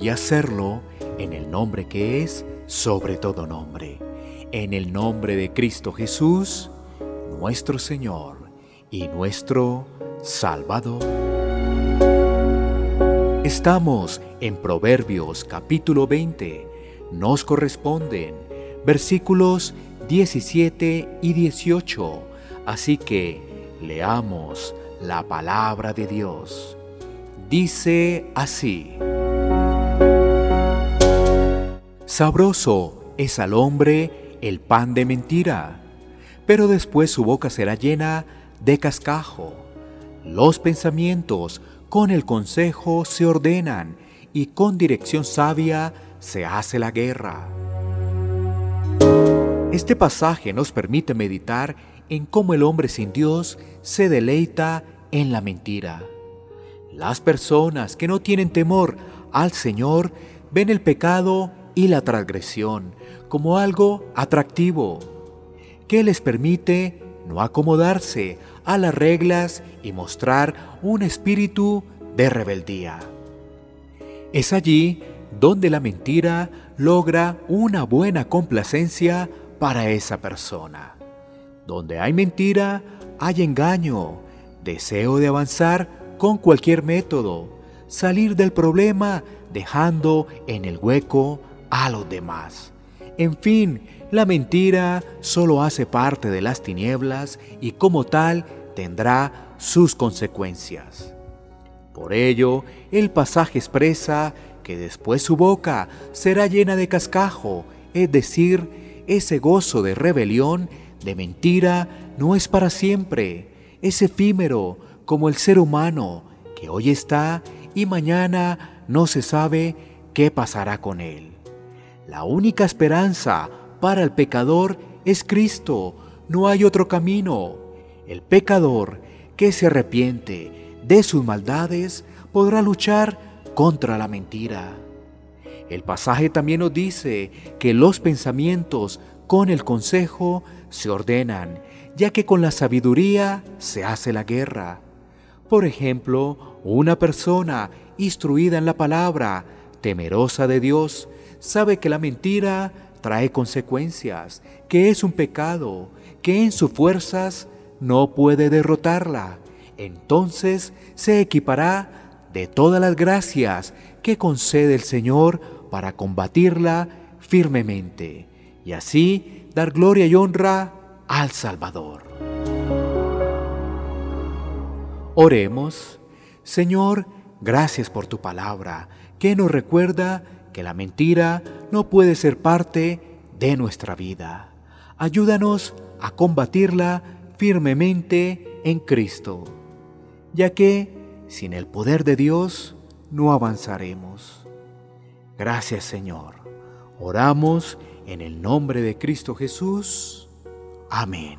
y hacerlo en el nombre que es sobre todo nombre, en el nombre de Cristo Jesús, nuestro Señor y nuestro Salvador. Estamos en Proverbios capítulo 20. Nos corresponden versículos 17 y 18. Así que leamos la palabra de Dios. Dice así. Sabroso es al hombre el pan de mentira, pero después su boca será llena de cascajo. Los pensamientos con el consejo se ordenan y con dirección sabia se hace la guerra. Este pasaje nos permite meditar en cómo el hombre sin Dios se deleita en la mentira. Las personas que no tienen temor al Señor ven el pecado y la transgresión como algo atractivo, que les permite no acomodarse a las reglas y mostrar un espíritu de rebeldía. Es allí donde la mentira logra una buena complacencia para esa persona. Donde hay mentira, hay engaño, deseo de avanzar con cualquier método, salir del problema dejando en el hueco a los demás. En fin, la mentira solo hace parte de las tinieblas y como tal tendrá sus consecuencias. Por ello, el pasaje expresa que después su boca será llena de cascajo, es decir, ese gozo de rebelión, de mentira, no es para siempre, es efímero como el ser humano, que hoy está y mañana no se sabe qué pasará con él. La única esperanza para el pecador es Cristo, no hay otro camino. El pecador que se arrepiente de sus maldades podrá luchar contra la mentira. El pasaje también nos dice que los pensamientos con el consejo se ordenan, ya que con la sabiduría se hace la guerra. Por ejemplo, una persona instruida en la palabra, temerosa de Dios, sabe que la mentira trae consecuencias, que es un pecado, que en sus fuerzas no puede derrotarla. Entonces se equipará de todas las gracias que concede el Señor para combatirla firmemente y así dar gloria y honra al Salvador. Oremos, Señor, gracias por tu palabra, que nos recuerda que la mentira no puede ser parte de nuestra vida. Ayúdanos a combatirla firmemente en Cristo, ya que sin el poder de Dios no avanzaremos. Gracias Señor. Oramos en el nombre de Cristo Jesús. Amén.